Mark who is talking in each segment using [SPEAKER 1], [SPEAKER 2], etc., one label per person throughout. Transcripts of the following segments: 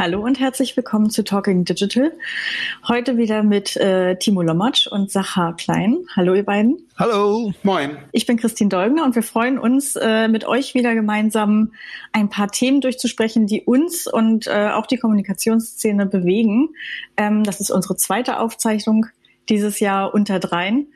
[SPEAKER 1] Hallo und herzlich willkommen zu Talking Digital. Heute wieder mit äh, Timo Lommatsch und Sacha Klein. Hallo ihr beiden.
[SPEAKER 2] Hallo.
[SPEAKER 3] Moin.
[SPEAKER 1] Ich bin Christine Dolgner und wir freuen uns, äh, mit euch wieder gemeinsam ein paar Themen durchzusprechen, die uns und äh, auch die Kommunikationsszene bewegen. Ähm, das ist unsere zweite Aufzeichnung dieses Jahr unter dreien.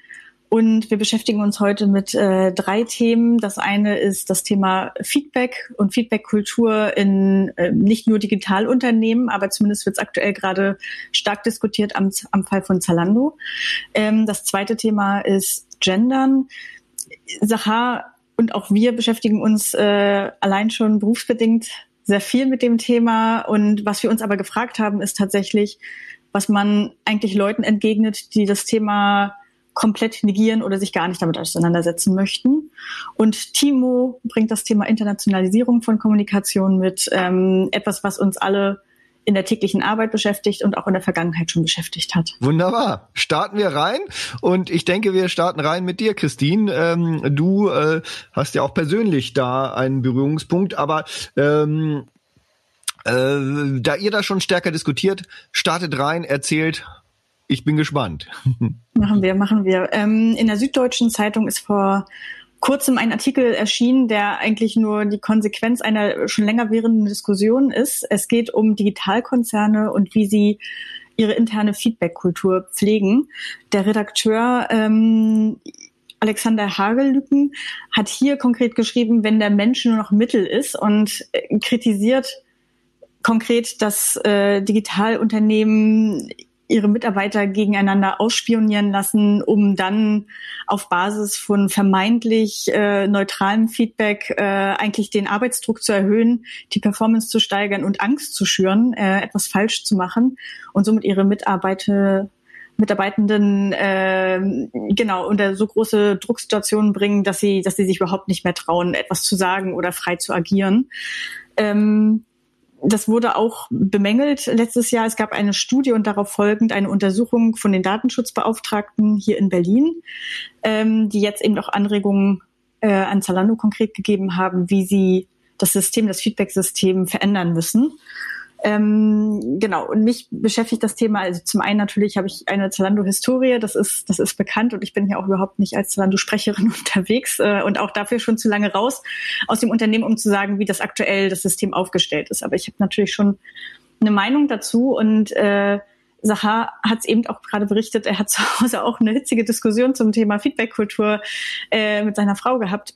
[SPEAKER 1] Und wir beschäftigen uns heute mit äh, drei Themen. Das eine ist das Thema Feedback und Feedbackkultur in äh, nicht nur Digitalunternehmen, aber zumindest wird es aktuell gerade stark diskutiert am, am Fall von Zalando. Ähm, das zweite Thema ist Gendern. Sahar und auch wir beschäftigen uns äh, allein schon berufsbedingt sehr viel mit dem Thema. Und was wir uns aber gefragt haben, ist tatsächlich, was man eigentlich Leuten entgegnet, die das Thema komplett negieren oder sich gar nicht damit auseinandersetzen möchten. Und Timo bringt das Thema Internationalisierung von Kommunikation mit, ähm, etwas, was uns alle in der täglichen Arbeit beschäftigt und auch in der Vergangenheit schon beschäftigt hat.
[SPEAKER 2] Wunderbar. Starten wir rein und ich denke, wir starten rein mit dir, Christine. Ähm, du äh, hast ja auch persönlich da einen Berührungspunkt, aber ähm, äh, da ihr da schon stärker diskutiert, startet rein, erzählt, ich bin gespannt.
[SPEAKER 1] Machen wir, machen wir. Ähm, in der Süddeutschen Zeitung ist vor kurzem ein Artikel erschienen, der eigentlich nur die Konsequenz einer schon länger währenden Diskussion ist. Es geht um Digitalkonzerne und wie sie ihre interne Feedback-Kultur pflegen. Der Redakteur ähm, Alexander Hagellücken hat hier konkret geschrieben, wenn der Mensch nur noch Mittel ist und äh, kritisiert konkret, dass äh, Digitalunternehmen ihre Mitarbeiter gegeneinander ausspionieren lassen, um dann auf Basis von vermeintlich äh, neutralem Feedback äh, eigentlich den Arbeitsdruck zu erhöhen, die Performance zu steigern und Angst zu schüren, äh, etwas falsch zu machen und somit ihre Mitarbeiter Mitarbeitenden äh, genau unter so große Drucksituationen bringen, dass sie, dass sie sich überhaupt nicht mehr trauen, etwas zu sagen oder frei zu agieren. Ähm, das wurde auch bemängelt letztes Jahr. Es gab eine Studie und darauf folgend eine Untersuchung von den Datenschutzbeauftragten hier in Berlin, ähm, die jetzt eben auch Anregungen äh, an Zalando konkret gegeben haben, wie sie das System, das Feedback-System verändern müssen. Ähm, genau, und mich beschäftigt das Thema, also zum einen natürlich habe ich eine Zalando-Historie, das ist, das ist bekannt und ich bin hier auch überhaupt nicht als Zalando-Sprecherin unterwegs äh, und auch dafür schon zu lange raus aus dem Unternehmen, um zu sagen, wie das aktuell das System aufgestellt ist. Aber ich habe natürlich schon eine Meinung dazu und äh, Sahar hat es eben auch gerade berichtet, er hat zu Hause auch eine hitzige Diskussion zum Thema Feedback-Kultur äh, mit seiner Frau gehabt.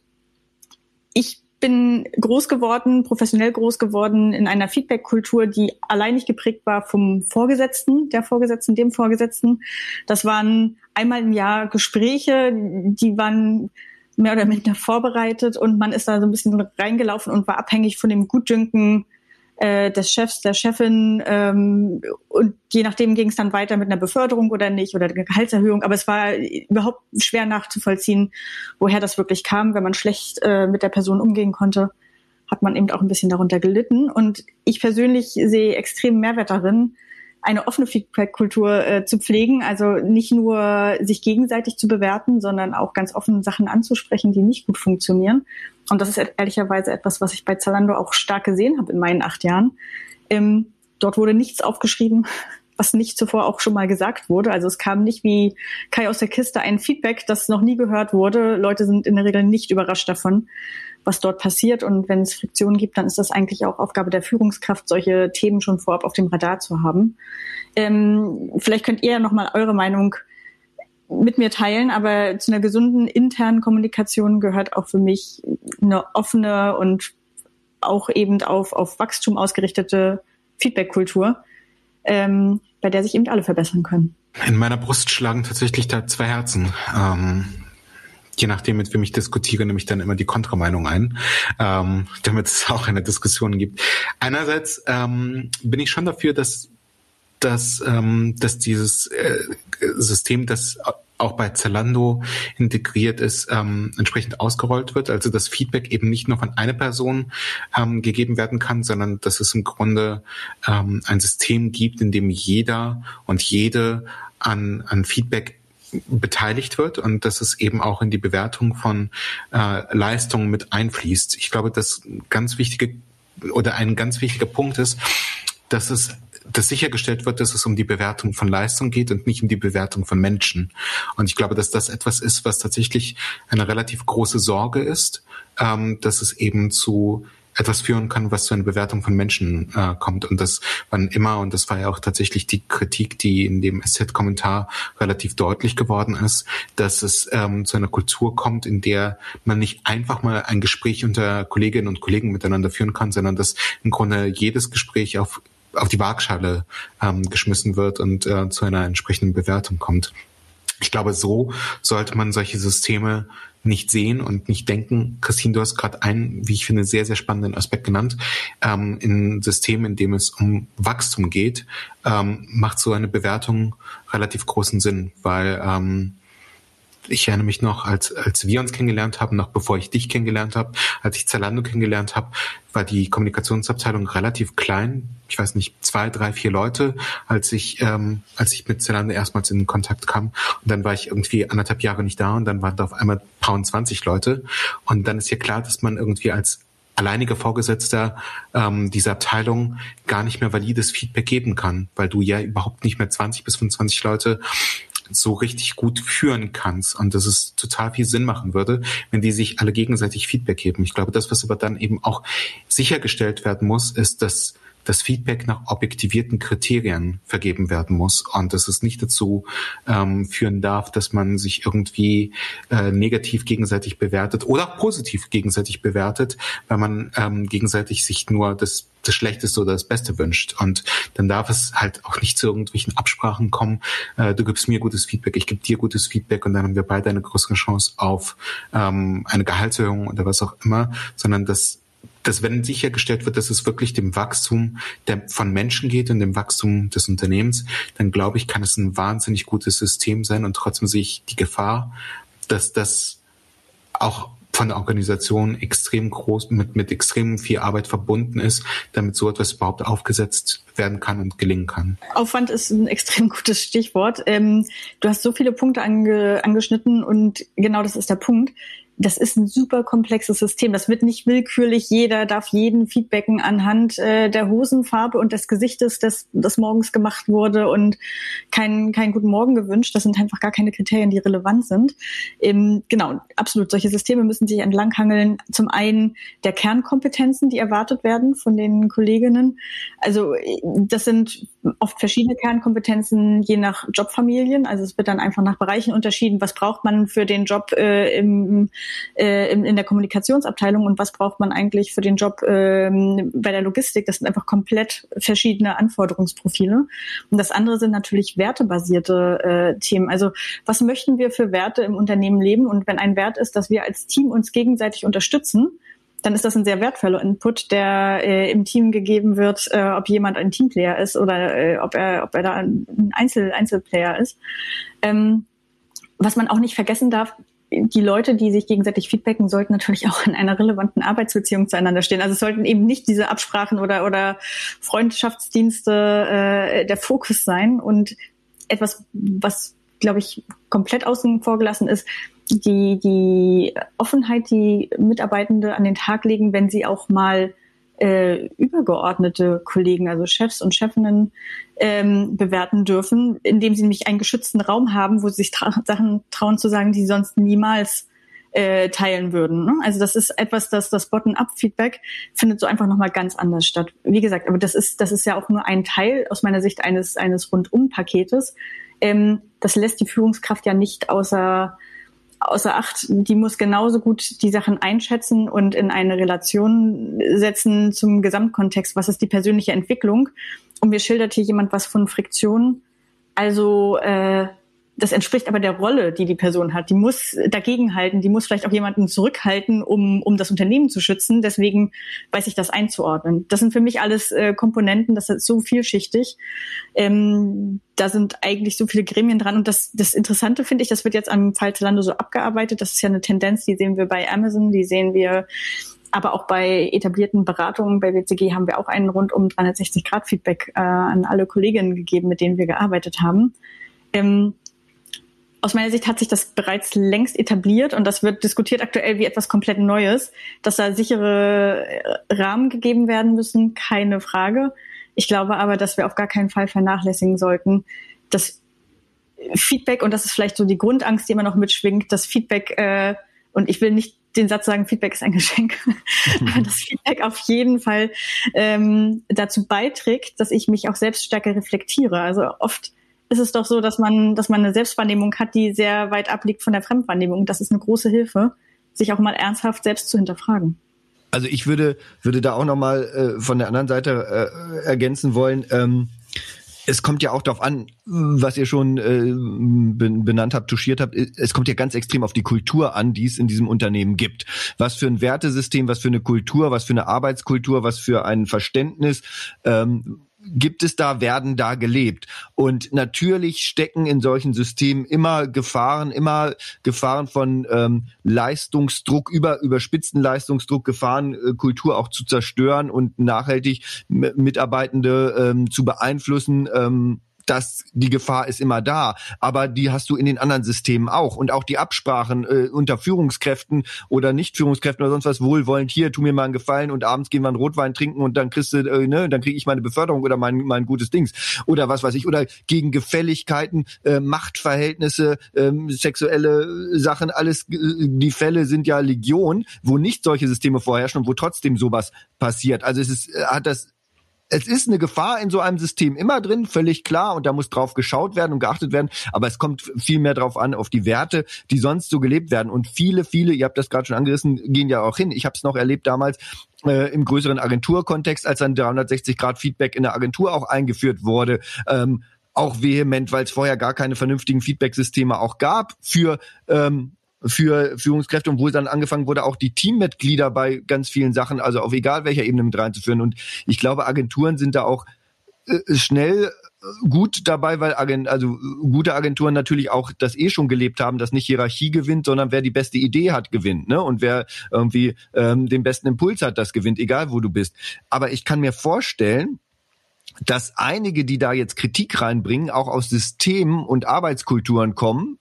[SPEAKER 1] Ich bin groß geworden, professionell groß geworden in einer Feedback-Kultur, die alleinig geprägt war vom Vorgesetzten, der Vorgesetzten, dem Vorgesetzten. Das waren einmal im Jahr Gespräche, die waren mehr oder minder vorbereitet und man ist da so ein bisschen reingelaufen und war abhängig von dem Gutdünken äh, des Chefs, der Chefin ähm, und je nachdem ging es dann weiter mit einer Beförderung oder nicht oder einer Gehaltserhöhung. Aber es war überhaupt schwer nachzuvollziehen, woher das wirklich kam. Wenn man schlecht äh, mit der Person umgehen konnte, hat man eben auch ein bisschen darunter gelitten. Und ich persönlich sehe extremen Mehrwert darin, eine offene Feedback-Kultur äh, zu pflegen, also nicht nur sich gegenseitig zu bewerten, sondern auch ganz offen Sachen anzusprechen, die nicht gut funktionieren. Und das ist ehrlicherweise etwas, was ich bei Zalando auch stark gesehen habe in meinen acht Jahren. Ähm, dort wurde nichts aufgeschrieben, was nicht zuvor auch schon mal gesagt wurde. Also es kam nicht wie Kai aus der Kiste ein Feedback, das noch nie gehört wurde. Leute sind in der Regel nicht überrascht davon, was dort passiert. Und wenn es Friktionen gibt, dann ist das eigentlich auch Aufgabe der Führungskraft, solche Themen schon vorab auf dem Radar zu haben. Ähm, vielleicht könnt ihr ja noch mal eure Meinung mit mir teilen, aber zu einer gesunden internen Kommunikation gehört auch für mich eine offene und auch eben auf, auf Wachstum ausgerichtete Feedback-Kultur, ähm, bei der sich eben alle verbessern können.
[SPEAKER 3] In meiner Brust schlagen tatsächlich da zwei Herzen. Ähm, je nachdem, mit wem ich diskutiere, nehme ich dann immer die Kontrameinung ein, ähm, damit es auch eine Diskussion gibt. Einerseits ähm, bin ich schon dafür, dass dass, ähm, dass dieses äh, System, das auch bei Zalando integriert ist, ähm, entsprechend ausgerollt wird. Also das Feedback eben nicht nur von einer Person ähm, gegeben werden kann, sondern dass es im Grunde ähm, ein System gibt, in dem jeder und jede an, an Feedback beteiligt wird und dass es eben auch in die Bewertung von äh, Leistungen mit einfließt. Ich glaube, dass ganz wichtige oder ein ganz wichtiger Punkt ist, dass es dass sichergestellt wird, dass es um die Bewertung von Leistung geht und nicht um die Bewertung von Menschen. Und ich glaube, dass das etwas ist, was tatsächlich eine relativ große Sorge ist, ähm, dass es eben zu etwas führen kann, was zu einer Bewertung von Menschen äh, kommt. Und das wann immer, und das war ja auch tatsächlich die Kritik, die in dem SZ-Kommentar relativ deutlich geworden ist, dass es ähm, zu einer Kultur kommt, in der man nicht einfach mal ein Gespräch unter Kolleginnen und Kollegen miteinander führen kann, sondern dass im Grunde jedes Gespräch auf auf die Waagschale ähm, geschmissen wird und äh, zu einer entsprechenden Bewertung kommt. Ich glaube, so sollte man solche Systeme nicht sehen und nicht denken. Christine, du hast gerade einen, wie ich finde, sehr, sehr spannenden Aspekt genannt. Ähm, in Systemen, in dem es um Wachstum geht, ähm, macht so eine Bewertung relativ großen Sinn, weil ähm, ich erinnere mich noch, als, als wir uns kennengelernt haben, noch bevor ich dich kennengelernt habe, als ich Zalando kennengelernt habe, war die Kommunikationsabteilung relativ klein. Ich weiß nicht, zwei, drei, vier Leute, als ich, ähm, als ich mit Zalando erstmals in Kontakt kam. Und dann war ich irgendwie anderthalb Jahre nicht da und dann waren da auf einmal paar und zwanzig Leute. Und dann ist ja klar, dass man irgendwie als alleiniger Vorgesetzter ähm, dieser Abteilung gar nicht mehr valides Feedback geben kann, weil du ja überhaupt nicht mehr 20 bis 25 Leute so richtig gut führen kannst und dass es total viel Sinn machen würde, wenn die sich alle gegenseitig Feedback geben. Ich glaube, das, was aber dann eben auch sichergestellt werden muss, ist, dass das Feedback nach objektivierten Kriterien vergeben werden muss und dass es nicht dazu ähm, führen darf, dass man sich irgendwie äh, negativ gegenseitig bewertet oder auch positiv gegenseitig bewertet, weil man ähm, gegenseitig sich nur das das Schlechteste oder das Beste wünscht. Und dann darf es halt auch nicht zu irgendwelchen Absprachen kommen. Äh, du gibst mir gutes Feedback, ich gebe dir gutes Feedback und dann haben wir beide eine größere Chance auf ähm, eine Gehaltserhöhung oder was auch immer, sondern dass dass wenn sichergestellt wird, dass es wirklich dem Wachstum der, von Menschen geht und dem Wachstum des Unternehmens, dann glaube ich, kann es ein wahnsinnig gutes System sein und trotzdem sehe ich die Gefahr, dass das auch von der Organisation extrem groß, mit, mit extrem viel Arbeit verbunden ist, damit so etwas überhaupt aufgesetzt werden kann und gelingen kann.
[SPEAKER 1] Aufwand ist ein extrem gutes Stichwort. Ähm, du hast so viele Punkte ange, angeschnitten und genau das ist der Punkt das ist ein super komplexes System. Das wird nicht willkürlich. Jeder darf jeden feedbacken anhand äh, der Hosenfarbe und des Gesichtes, das, das morgens gemacht wurde und kein, kein guten Morgen gewünscht. Das sind einfach gar keine Kriterien, die relevant sind. Ähm, genau, absolut. Solche Systeme müssen sich entlanghangeln. Zum einen der Kernkompetenzen, die erwartet werden von den Kolleginnen. Also das sind oft verschiedene Kernkompetenzen je nach Jobfamilien. Also es wird dann einfach nach Bereichen unterschieden. Was braucht man für den Job äh, im äh, in, in der Kommunikationsabteilung und was braucht man eigentlich für den Job ähm, bei der Logistik. Das sind einfach komplett verschiedene Anforderungsprofile. Und das andere sind natürlich wertebasierte äh, Themen. Also was möchten wir für Werte im Unternehmen leben? Und wenn ein Wert ist, dass wir als Team uns gegenseitig unterstützen, dann ist das ein sehr wertvoller Input, der äh, im Team gegeben wird, äh, ob jemand ein Teamplayer ist oder äh, ob er ob er da ein Einzel Einzelplayer ist. Ähm, was man auch nicht vergessen darf, die Leute, die sich gegenseitig feedbacken, sollten natürlich auch in einer relevanten Arbeitsbeziehung zueinander stehen. Also es sollten eben nicht diese Absprachen oder, oder Freundschaftsdienste äh, der Fokus sein. Und etwas, was, glaube ich, komplett außen vor gelassen ist, die, die Offenheit, die Mitarbeitende an den Tag legen, wenn sie auch mal äh, übergeordnete Kollegen, also Chefs und Chefinnen, ähm, bewerten dürfen, indem sie nämlich einen geschützten Raum haben, wo sie sich tra Sachen trauen zu sagen, die sie sonst niemals äh, teilen würden. Ne? Also das ist etwas, das das Bottom-up-Feedback findet so einfach nochmal ganz anders statt. Wie gesagt, aber das ist das ist ja auch nur ein Teil aus meiner Sicht eines eines Rundum-Paketes. Ähm, das lässt die Führungskraft ja nicht außer außer Acht. Die muss genauso gut die Sachen einschätzen und in eine Relation setzen zum Gesamtkontext. Was ist die persönliche Entwicklung? Und mir schildert hier jemand was von Friktion. Also äh, das entspricht aber der Rolle, die die Person hat. Die muss dagegenhalten, die muss vielleicht auch jemanden zurückhalten, um, um das Unternehmen zu schützen. Deswegen weiß ich das einzuordnen. Das sind für mich alles äh, Komponenten, das ist so vielschichtig. Ähm, da sind eigentlich so viele Gremien dran. Und das, das Interessante finde ich, das wird jetzt am Fall Zalando so abgearbeitet. Das ist ja eine Tendenz, die sehen wir bei Amazon, die sehen wir aber auch bei etablierten Beratungen bei WCG haben wir auch einen rundum 360 Grad Feedback äh, an alle Kolleginnen gegeben, mit denen wir gearbeitet haben. Ähm, aus meiner Sicht hat sich das bereits längst etabliert und das wird diskutiert aktuell wie etwas komplett Neues, dass da sichere äh, Rahmen gegeben werden müssen, keine Frage. Ich glaube aber, dass wir auf gar keinen Fall vernachlässigen sollten, dass Feedback, und das ist vielleicht so die Grundangst, die immer noch mitschwingt, dass Feedback, äh, und ich will nicht den Satz sagen, Feedback ist ein Geschenk, aber das Feedback auf jeden Fall ähm, dazu beiträgt, dass ich mich auch selbst stärker reflektiere. Also oft ist es doch so, dass man, dass man eine Selbstwahrnehmung hat, die sehr weit abliegt von der Fremdwahrnehmung. Das ist eine große Hilfe, sich auch mal ernsthaft selbst zu hinterfragen.
[SPEAKER 2] Also ich würde, würde da auch nochmal äh, von der anderen Seite äh, ergänzen wollen. Ähm, es kommt ja auch darauf an, was ihr schon äh, benannt habt, touchiert habt. Es kommt ja ganz extrem auf die Kultur an, die es in diesem Unternehmen gibt. Was für ein Wertesystem, was für eine Kultur, was für eine Arbeitskultur, was für ein Verständnis. Ähm, gibt es da, werden da gelebt. Und natürlich stecken in solchen Systemen immer Gefahren, immer Gefahren von ähm, Leistungsdruck, über überspitzten Leistungsdruck, Gefahren, äh, Kultur auch zu zerstören und nachhaltig Mitarbeitende ähm, zu beeinflussen. Ähm, dass die Gefahr ist immer da, aber die hast du in den anderen Systemen auch und auch die Absprachen äh, unter Führungskräften oder nicht Führungskräften oder sonst was wohlwollend hier, tu mir mal einen Gefallen und abends gehen wir einen Rotwein trinken und dann kriegst du, äh, ne, dann kriege ich meine Beförderung oder mein mein gutes Dings oder was weiß ich oder gegen Gefälligkeiten, äh, Machtverhältnisse, äh, sexuelle Sachen, alles äh, die Fälle sind ja Legion, wo nicht solche Systeme vorherrschen und wo trotzdem sowas passiert. Also es ist, äh, hat das es ist eine Gefahr in so einem System immer drin, völlig klar, und da muss drauf geschaut werden und geachtet werden, aber es kommt viel mehr drauf an, auf die Werte, die sonst so gelebt werden. Und viele, viele, ihr habt das gerade schon angerissen, gehen ja auch hin. Ich habe es noch erlebt damals äh, im größeren Agenturkontext, als dann 360-Grad-Feedback in der Agentur auch eingeführt wurde. Ähm, auch vehement, weil es vorher gar keine vernünftigen Feedback-Systeme auch gab für ähm, für Führungskräfte und wo dann angefangen wurde, auch die Teammitglieder bei ganz vielen Sachen, also auf egal welcher Ebene mit reinzuführen. Und ich glaube, Agenturen sind da auch äh, schnell äh, gut dabei, weil Agent, also gute Agenturen natürlich auch das eh schon gelebt haben, dass nicht Hierarchie gewinnt, sondern wer die beste Idee hat, gewinnt, ne? Und wer irgendwie ähm, den besten Impuls hat, das gewinnt, egal wo du bist. Aber ich kann mir vorstellen, dass einige, die da jetzt Kritik reinbringen, auch aus Systemen und Arbeitskulturen kommen,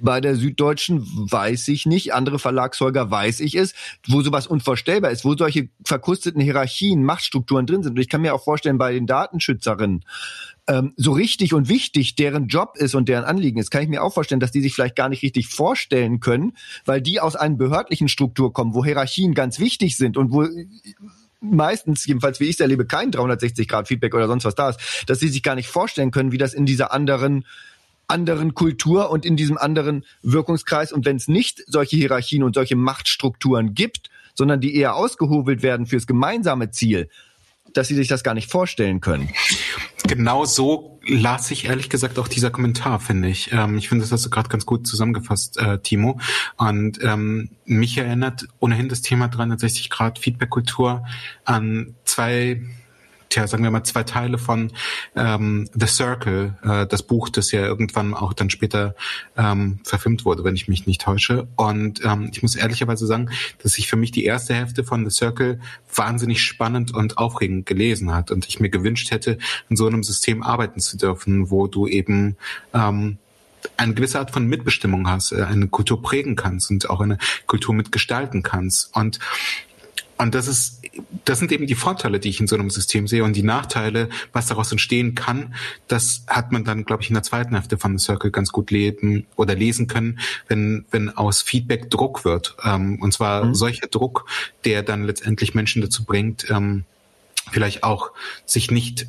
[SPEAKER 2] bei der Süddeutschen weiß ich nicht, andere Verlagshäuser weiß ich es, wo sowas unvorstellbar ist, wo solche verkusteten Hierarchien, Machtstrukturen drin sind. Und ich kann mir auch vorstellen, bei den Datenschützerinnen, ähm, so richtig und wichtig deren Job ist und deren Anliegen ist, kann ich mir auch vorstellen, dass die sich vielleicht gar nicht richtig vorstellen können, weil die aus einer behördlichen Struktur kommen, wo Hierarchien ganz wichtig sind und wo meistens, jedenfalls wie ich es erlebe, kein 360-Grad-Feedback oder sonst was da ist, dass sie sich gar nicht vorstellen können, wie das in dieser anderen anderen Kultur und in diesem anderen Wirkungskreis. Und wenn es nicht solche Hierarchien und solche Machtstrukturen gibt, sondern die eher ausgehobelt werden fürs gemeinsame Ziel, dass sie sich das gar nicht vorstellen können.
[SPEAKER 3] Genau so las ich ehrlich gesagt auch dieser Kommentar, finde ich. Ähm, ich finde, das hast du gerade ganz gut zusammengefasst, äh, Timo. Und ähm, mich erinnert ohnehin das Thema 360 Grad Feedback-Kultur an zwei tja, sagen wir mal, zwei Teile von ähm, The Circle, äh, das Buch, das ja irgendwann auch dann später ähm, verfilmt wurde, wenn ich mich nicht täusche. Und ähm, ich muss ehrlicherweise sagen, dass sich für mich die erste Hälfte von The Circle wahnsinnig spannend und aufregend gelesen hat und ich mir gewünscht hätte, in so einem System arbeiten zu dürfen, wo du eben ähm, eine gewisse Art von Mitbestimmung hast, äh, eine Kultur prägen kannst und auch eine Kultur mitgestalten kannst. Und und das ist, das sind eben die Vorteile, die ich in so einem System sehe und die Nachteile, was daraus entstehen kann, das hat man dann, glaube ich, in der zweiten Hälfte von The Circle ganz gut leben oder lesen können, wenn, wenn aus Feedback Druck wird. Ähm, und zwar mhm. solcher Druck, der dann letztendlich Menschen dazu bringt, ähm, vielleicht auch sich nicht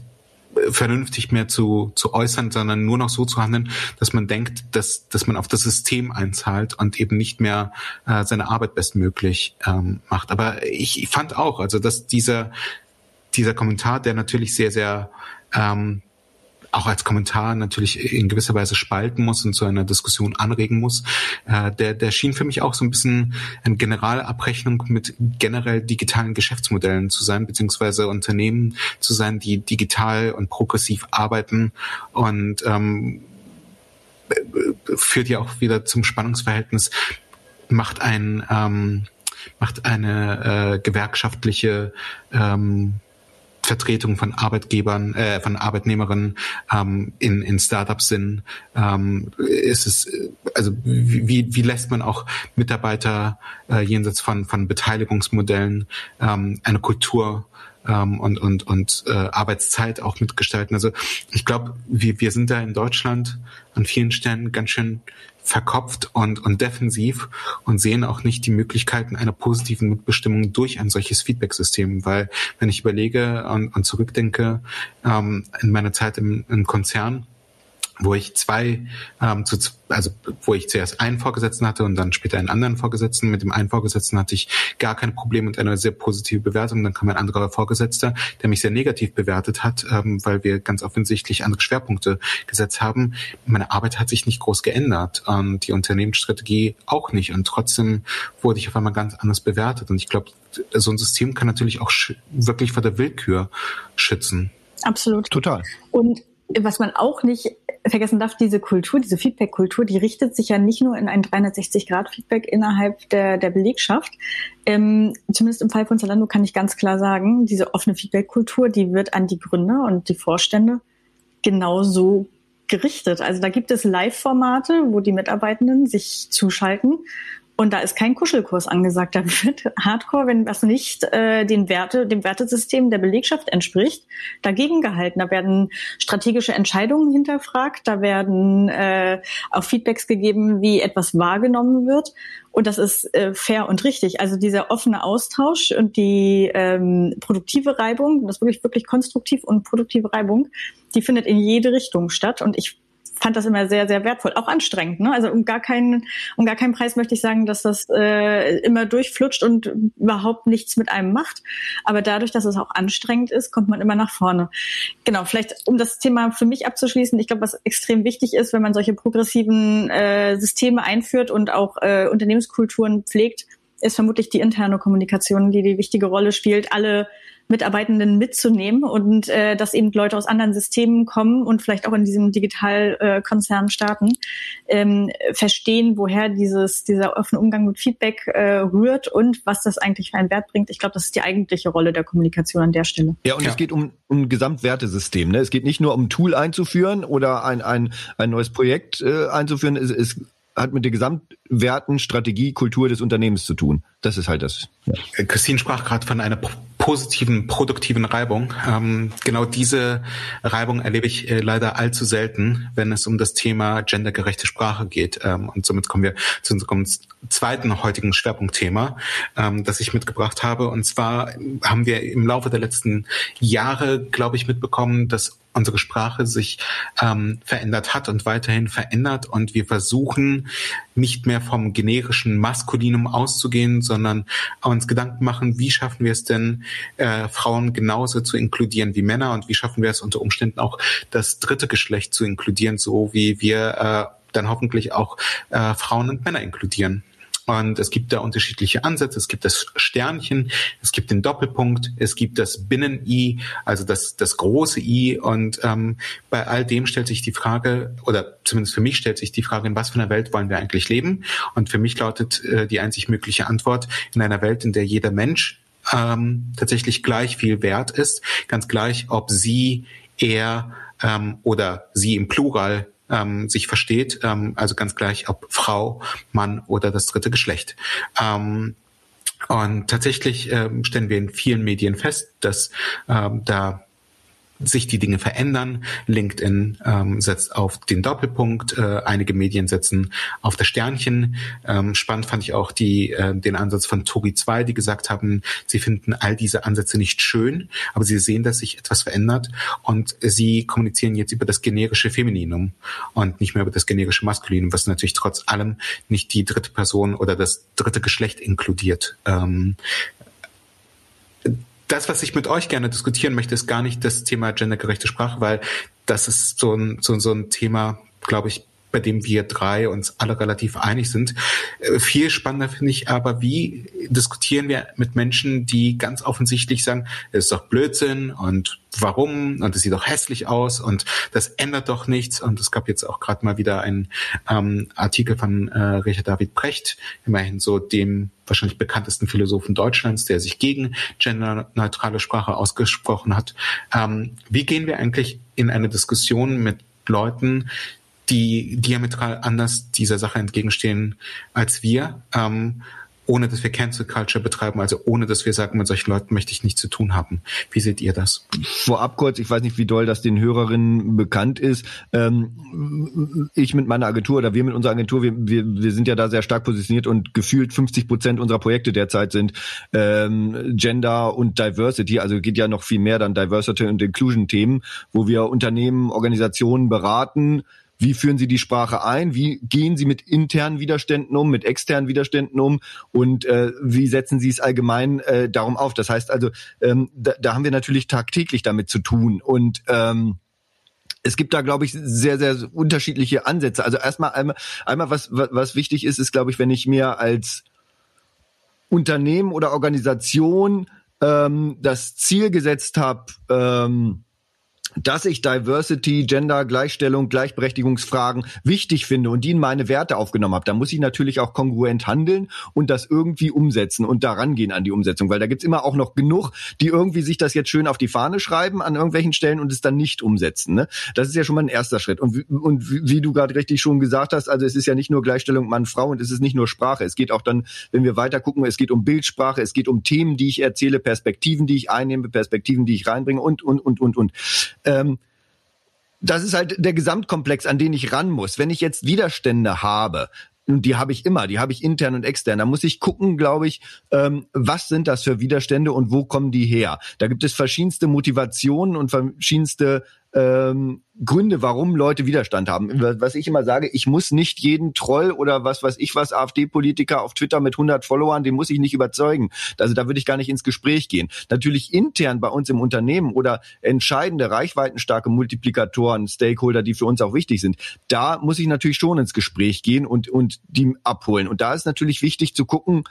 [SPEAKER 3] vernünftig mehr zu, zu äußern, sondern nur noch so zu handeln, dass man denkt, dass, dass man auf das System einzahlt und eben nicht mehr äh, seine Arbeit bestmöglich ähm, macht. Aber ich, ich fand auch, also dass dieser, dieser Kommentar, der natürlich sehr, sehr ähm, auch als Kommentar natürlich in gewisser Weise spalten muss und zu einer Diskussion anregen muss, äh, der, der schien für mich auch so ein bisschen eine Generalabrechnung mit generell digitalen Geschäftsmodellen zu sein, beziehungsweise Unternehmen zu sein, die digital und progressiv arbeiten. Und ähm, führt ja auch wieder zum Spannungsverhältnis, macht ein ähm, macht eine äh, gewerkschaftliche ähm, Vertretung von Arbeitgebern, äh, von Arbeitnehmerinnen ähm, in, in Startups sind. Ähm, ist es, also wie, wie lässt man auch Mitarbeiter äh, jenseits von, von Beteiligungsmodellen ähm, eine Kultur ähm, und, und, und äh, Arbeitszeit auch mitgestalten. Also ich glaube, wir, wir sind da in Deutschland an vielen Stellen ganz schön verkopft und, und defensiv und sehen auch nicht die Möglichkeiten einer positiven Mitbestimmung durch ein solches Feedback-System. Weil wenn ich überlege und, und zurückdenke ähm, in meiner Zeit im, im Konzern, wo ich zwei, ähm, zu, also wo ich zuerst einen Vorgesetzten hatte und dann später einen anderen Vorgesetzten. Mit dem einen Vorgesetzten hatte ich gar kein Problem und eine sehr positive Bewertung. Dann kam ein anderer Vorgesetzter, der mich sehr negativ bewertet hat, ähm, weil wir ganz offensichtlich andere Schwerpunkte gesetzt haben. Meine Arbeit hat sich nicht groß geändert und die Unternehmensstrategie auch nicht. Und trotzdem wurde ich auf einmal ganz anders bewertet. Und ich glaube, so ein System kann natürlich auch wirklich vor der Willkür schützen.
[SPEAKER 1] Absolut.
[SPEAKER 2] Total.
[SPEAKER 1] Und was man auch nicht vergessen darf, diese Kultur, diese Feedback-Kultur, die richtet sich ja nicht nur in ein 360-Grad-Feedback innerhalb der, der Belegschaft. Ähm, zumindest im Fall von Zalando kann ich ganz klar sagen, diese offene Feedback-Kultur, die wird an die Gründer und die Vorstände genauso gerichtet. Also da gibt es Live-Formate, wo die Mitarbeitenden sich zuschalten und da ist kein Kuschelkurs angesagt. Da wird Hardcore, wenn das nicht äh, den Werte, dem Wertesystem der Belegschaft entspricht, dagegen gehalten. Da werden strategische Entscheidungen hinterfragt, da werden äh, auch Feedbacks gegeben, wie etwas wahrgenommen wird. Und das ist äh, fair und richtig. Also dieser offene Austausch und die ähm, produktive Reibung, das wirklich, wirklich konstruktiv und produktive Reibung, die findet in jede Richtung statt. Und ich fand das immer sehr, sehr wertvoll, auch anstrengend. Ne? Also um gar keinen, um gar keinen Preis möchte ich sagen, dass das äh, immer durchflutscht und überhaupt nichts mit einem macht. Aber dadurch, dass es auch anstrengend ist, kommt man immer nach vorne. Genau, vielleicht um das Thema für mich abzuschließen, ich glaube, was extrem wichtig ist, wenn man solche progressiven äh, Systeme einführt und auch äh, Unternehmenskulturen pflegt, ist vermutlich die interne Kommunikation, die die wichtige Rolle spielt, alle Mitarbeitenden mitzunehmen und äh, dass eben Leute aus anderen Systemen kommen und vielleicht auch in diesem Digitalkonzern äh, starten, ähm, verstehen, woher dieses, dieser offene Umgang mit Feedback äh, rührt und was das eigentlich für einen Wert bringt. Ich glaube, das ist die eigentliche Rolle der Kommunikation an der Stelle.
[SPEAKER 2] Ja, und ja. es geht um, um ein Gesamtwertesystem. Ne? Es geht nicht nur um ein Tool einzuführen oder ein, ein, ein neues Projekt äh, einzuführen. Es, es hat mit der Gesamtwerten, Strategie, Kultur des Unternehmens zu tun. Das ist halt das.
[SPEAKER 3] Ja. Christine sprach gerade von einer positiven, produktiven Reibung. Ähm, genau diese Reibung erlebe ich äh, leider allzu selten, wenn es um das Thema gendergerechte Sprache geht. Ähm, und somit kommen wir zu unserem zweiten heutigen Schwerpunktthema, ähm, das ich mitgebracht habe. Und zwar haben wir im Laufe der letzten Jahre, glaube ich, mitbekommen, dass unsere Sprache sich ähm, verändert hat und weiterhin verändert und wir versuchen nicht mehr vom generischen Maskulinum auszugehen, sondern uns Gedanken machen, wie schaffen wir es denn, äh, Frauen genauso zu inkludieren wie Männer und wie schaffen wir es unter Umständen auch das dritte Geschlecht zu inkludieren, so wie wir äh, dann hoffentlich auch äh, Frauen und Männer inkludieren. Und es gibt da unterschiedliche Ansätze. Es gibt das Sternchen, es gibt den Doppelpunkt, es gibt das Binnen-I, also das, das große I. Und ähm, bei all dem stellt sich die Frage, oder zumindest für mich stellt sich die Frage, in was für einer Welt wollen wir eigentlich leben? Und für mich lautet äh, die einzig mögliche Antwort, in einer Welt, in der jeder Mensch ähm, tatsächlich gleich viel wert ist, ganz gleich, ob sie, er ähm, oder sie im Plural ähm, sich versteht, ähm, also ganz gleich, ob Frau, Mann oder das dritte Geschlecht. Ähm, und tatsächlich ähm, stellen wir in vielen Medien fest, dass ähm, da sich die Dinge verändern. LinkedIn ähm, setzt auf den Doppelpunkt, äh, einige Medien setzen auf das Sternchen. Ähm, spannend fand ich auch die, äh, den Ansatz von Tori 2, die gesagt haben, sie finden all diese Ansätze nicht schön, aber sie sehen, dass sich etwas verändert und sie kommunizieren jetzt über das generische Femininum und nicht mehr über das generische Maskulinum, was natürlich trotz allem nicht die dritte Person oder das dritte Geschlecht inkludiert. Ähm, das, was ich mit euch gerne diskutieren möchte, ist gar nicht das Thema gendergerechte Sprache, weil das ist so ein, so, so ein Thema, glaube ich, bei dem wir drei uns alle relativ einig sind. Äh, viel spannender finde ich aber, wie diskutieren wir mit Menschen, die ganz offensichtlich sagen, es ist doch Blödsinn und warum und es sieht doch hässlich aus und das ändert doch nichts. Und es gab jetzt auch gerade mal wieder einen ähm, Artikel von äh, Richard David Brecht, immerhin so dem wahrscheinlich bekanntesten Philosophen Deutschlands, der sich gegen genderneutrale Sprache ausgesprochen hat. Ähm, wie gehen wir eigentlich in eine Diskussion mit Leuten, die diametral anders dieser Sache entgegenstehen als wir, ähm, ohne dass wir Cancel Culture betreiben, also ohne dass wir sagen, mit solchen Leuten möchte ich nichts zu tun haben. Wie seht ihr das?
[SPEAKER 2] Vorab kurz, ich weiß nicht, wie doll das den Hörerinnen bekannt ist. Ähm, ich mit meiner Agentur oder wir mit unserer Agentur, wir, wir, wir sind ja da sehr stark positioniert und gefühlt 50 Prozent unserer Projekte derzeit sind ähm, Gender und Diversity, also geht ja noch viel mehr dann Diversity und Inclusion Themen, wo wir Unternehmen, Organisationen beraten, wie führen Sie die Sprache ein? Wie gehen Sie mit internen Widerständen um, mit externen Widerständen um? Und äh, wie setzen Sie es allgemein äh, darum auf? Das heißt also, ähm, da, da haben wir natürlich tagtäglich damit zu tun. Und ähm, es gibt da, glaube ich, sehr, sehr unterschiedliche Ansätze. Also erstmal einmal, einmal was, was wichtig ist, ist, glaube ich, wenn ich mir als Unternehmen oder Organisation ähm, das Ziel gesetzt habe, ähm, dass ich Diversity, Gender, Gleichstellung, Gleichberechtigungsfragen wichtig finde und die in meine Werte aufgenommen habe, da muss ich natürlich auch kongruent handeln und das irgendwie umsetzen und daran gehen an die Umsetzung, weil da gibt's immer auch noch genug, die irgendwie sich das jetzt schön auf die Fahne schreiben an irgendwelchen Stellen und es dann nicht umsetzen. Ne? Das ist ja schon mal ein erster Schritt. Und, und wie du gerade richtig schon gesagt hast, also es ist ja nicht nur Gleichstellung Mann-Frau und es ist nicht nur Sprache. Es geht auch dann, wenn wir weiter gucken, es geht um Bildsprache, es geht um Themen, die ich erzähle, Perspektiven, die ich einnehme, Perspektiven, die ich reinbringe und, und, und, und, und ähm, das ist halt der Gesamtkomplex, an den ich ran muss. Wenn ich jetzt Widerstände habe, und die habe ich immer, die habe ich intern und extern. Da muss ich gucken, glaube ich, ähm, was sind das für Widerstände und wo kommen die her? Da gibt es verschiedenste Motivationen und verschiedenste ähm, Gründe, warum Leute Widerstand haben. Was ich immer sage, ich muss nicht jeden Troll oder was weiß ich was AfD-Politiker auf Twitter mit 100 Followern, den muss ich nicht überzeugen. Also da würde ich gar nicht ins Gespräch gehen. Natürlich intern bei uns im Unternehmen oder entscheidende reichweitenstarke Multiplikatoren, Stakeholder, die für uns auch wichtig sind, da muss ich natürlich schon ins Gespräch gehen und und die abholen. Und da ist natürlich wichtig zu gucken,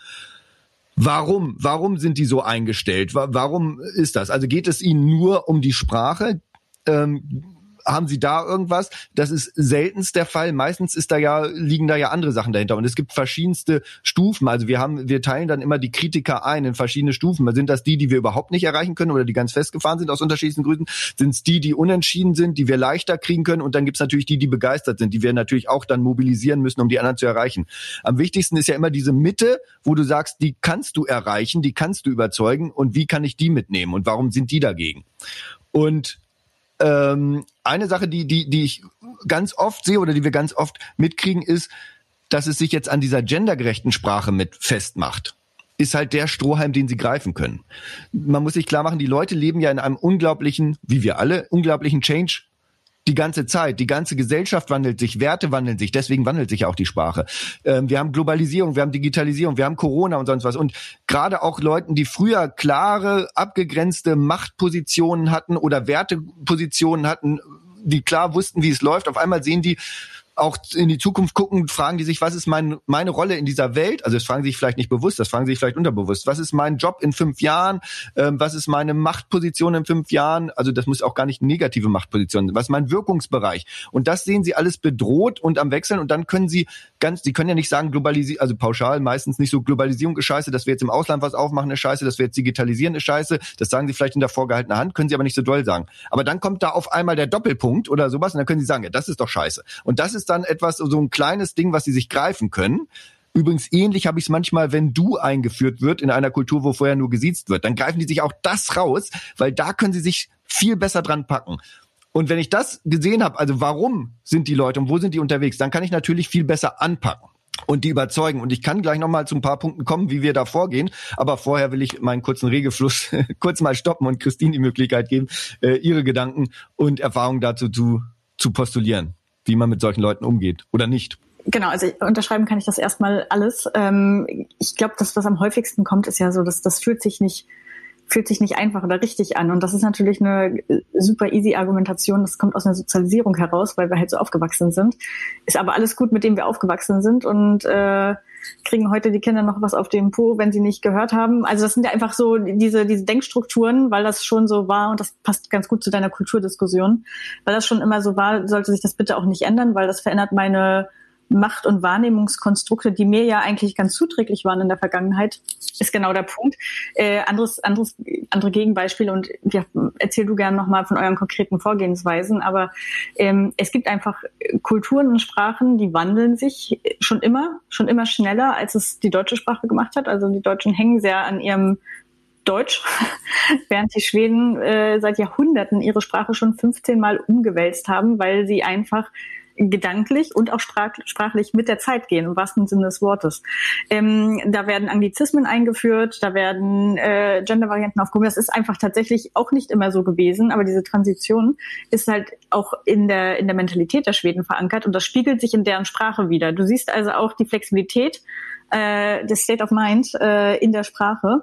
[SPEAKER 2] Warum? Warum sind die so eingestellt? Warum ist das? Also geht es ihnen nur um die Sprache? Ähm, haben Sie da irgendwas? Das ist seltenst der Fall. Meistens ist da ja, liegen da ja andere Sachen dahinter. Und es gibt verschiedenste Stufen. Also wir haben, wir teilen dann immer die Kritiker ein in verschiedene Stufen. Sind das die, die wir überhaupt nicht erreichen können oder die ganz festgefahren sind aus unterschiedlichen Gründen? Sind es die, die unentschieden sind, die wir leichter kriegen können? Und dann gibt es natürlich die, die begeistert sind, die wir natürlich auch dann mobilisieren müssen, um die anderen zu erreichen. Am wichtigsten ist ja immer diese Mitte, wo du sagst, die kannst du erreichen, die kannst du überzeugen. Und wie kann ich die mitnehmen? Und warum sind die dagegen? Und ähm, eine Sache, die, die, die ich ganz oft sehe oder die wir ganz oft mitkriegen, ist, dass es sich jetzt an dieser gendergerechten Sprache mit festmacht ist halt der Strohhalm, den sie greifen können. Man muss sich klar machen, die Leute leben ja in einem unglaublichen, wie wir alle, unglaublichen Change die ganze Zeit. Die ganze Gesellschaft wandelt sich, Werte wandeln sich, deswegen wandelt sich auch die Sprache. Ähm, wir haben Globalisierung, wir haben Digitalisierung, wir haben Corona und sonst was. Und gerade auch Leuten, die früher klare, abgegrenzte Machtpositionen hatten oder Wertepositionen hatten, die klar wussten, wie es läuft, auf einmal sehen die, auch in die Zukunft gucken, fragen die sich, was ist mein, meine Rolle in dieser Welt? Also das fragen sie sich vielleicht nicht bewusst, das fragen sie sich vielleicht unterbewusst. Was ist mein Job in fünf Jahren? Ähm, was ist meine Machtposition in fünf Jahren? Also das muss auch gar nicht negative Machtposition sein. Was ist mein Wirkungsbereich? Und das sehen sie alles bedroht und am Wechseln und dann können sie ganz, sie können ja nicht sagen, Globalisierung, also pauschal meistens nicht so, Globalisierung ist scheiße, dass wir jetzt im Ausland was aufmachen ist scheiße, dass wir jetzt digitalisieren ist scheiße. Das sagen sie vielleicht in der vorgehaltenen Hand, können sie aber nicht so doll sagen. Aber dann kommt da auf einmal der Doppelpunkt oder sowas und dann können sie sagen, ja, das ist doch scheiße. Und das ist dann etwas, so ein kleines Ding, was sie sich greifen können. Übrigens ähnlich habe ich es manchmal, wenn du eingeführt wird in einer Kultur, wo vorher nur gesiezt wird. Dann greifen die sich auch das raus, weil da können sie sich viel besser dran packen. Und wenn ich das gesehen habe, also warum sind die Leute und wo sind die unterwegs, dann kann ich natürlich viel besser anpacken und die überzeugen. Und ich kann gleich nochmal zu ein paar Punkten kommen, wie wir da vorgehen. Aber vorher will ich meinen kurzen Regefluss kurz mal stoppen und Christine die Möglichkeit geben, äh, ihre Gedanken und Erfahrungen dazu zu, zu postulieren wie man mit solchen Leuten umgeht oder nicht.
[SPEAKER 1] Genau, also unterschreiben kann ich das erstmal alles. Ähm, ich glaube, das, was am häufigsten kommt, ist ja so, dass das fühlt sich nicht fühlt sich nicht einfach oder richtig an. Und das ist natürlich eine super easy Argumentation. Das kommt aus einer Sozialisierung heraus, weil wir halt so aufgewachsen sind. Ist aber alles gut, mit dem wir aufgewachsen sind und äh, kriegen heute die Kinder noch was auf dem Po, wenn sie nicht gehört haben. Also das sind ja einfach so diese, diese Denkstrukturen, weil das schon so war und das passt ganz gut zu deiner Kulturdiskussion. Weil das schon immer so war, sollte sich das bitte auch nicht ändern, weil das verändert meine Macht- und Wahrnehmungskonstrukte, die mir ja eigentlich ganz zuträglich waren in der Vergangenheit, ist genau der Punkt. Äh, anderes, anderes, andere Gegenbeispiele und ja, erzähl du gerne nochmal von euren konkreten Vorgehensweisen, aber ähm, es gibt einfach Kulturen und Sprachen, die wandeln sich schon immer, schon immer schneller, als es die deutsche Sprache gemacht hat. Also die Deutschen hängen sehr an ihrem Deutsch, während die Schweden äh, seit Jahrhunderten ihre Sprache schon 15 Mal umgewälzt haben, weil sie einfach gedanklich und auch sprachlich mit der Zeit gehen, im wahrsten Sinne des Wortes. Ähm, da werden Anglizismen eingeführt, da werden äh, Gender-Varianten aufgehoben. Das ist einfach tatsächlich auch nicht immer so gewesen, aber diese Transition ist halt auch in der, in der Mentalität der Schweden verankert und das spiegelt sich in deren Sprache wieder. Du siehst also auch die Flexibilität äh, des State of Mind äh, in der Sprache.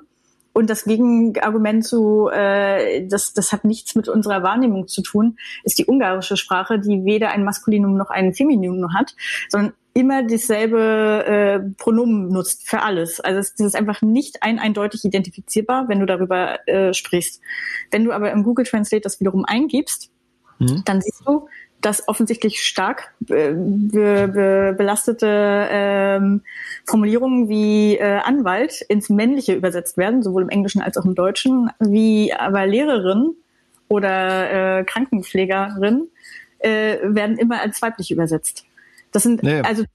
[SPEAKER 1] Und das Gegenargument zu, äh, das, das hat nichts mit unserer Wahrnehmung zu tun, ist die ungarische Sprache, die weder ein Maskulinum noch ein Femininum hat, sondern immer dasselbe äh, Pronomen nutzt für alles. Also es, das ist einfach nicht ein eindeutig identifizierbar, wenn du darüber äh, sprichst. Wenn du aber im Google Translate das wiederum eingibst, mhm. dann siehst du, dass offensichtlich stark äh, be, be, belastete ähm, Formulierungen wie äh, Anwalt ins Männliche übersetzt werden, sowohl im Englischen als auch im Deutschen, wie aber Lehrerin oder äh, Krankenpflegerin äh, werden immer als weiblich übersetzt. Das sind nee. also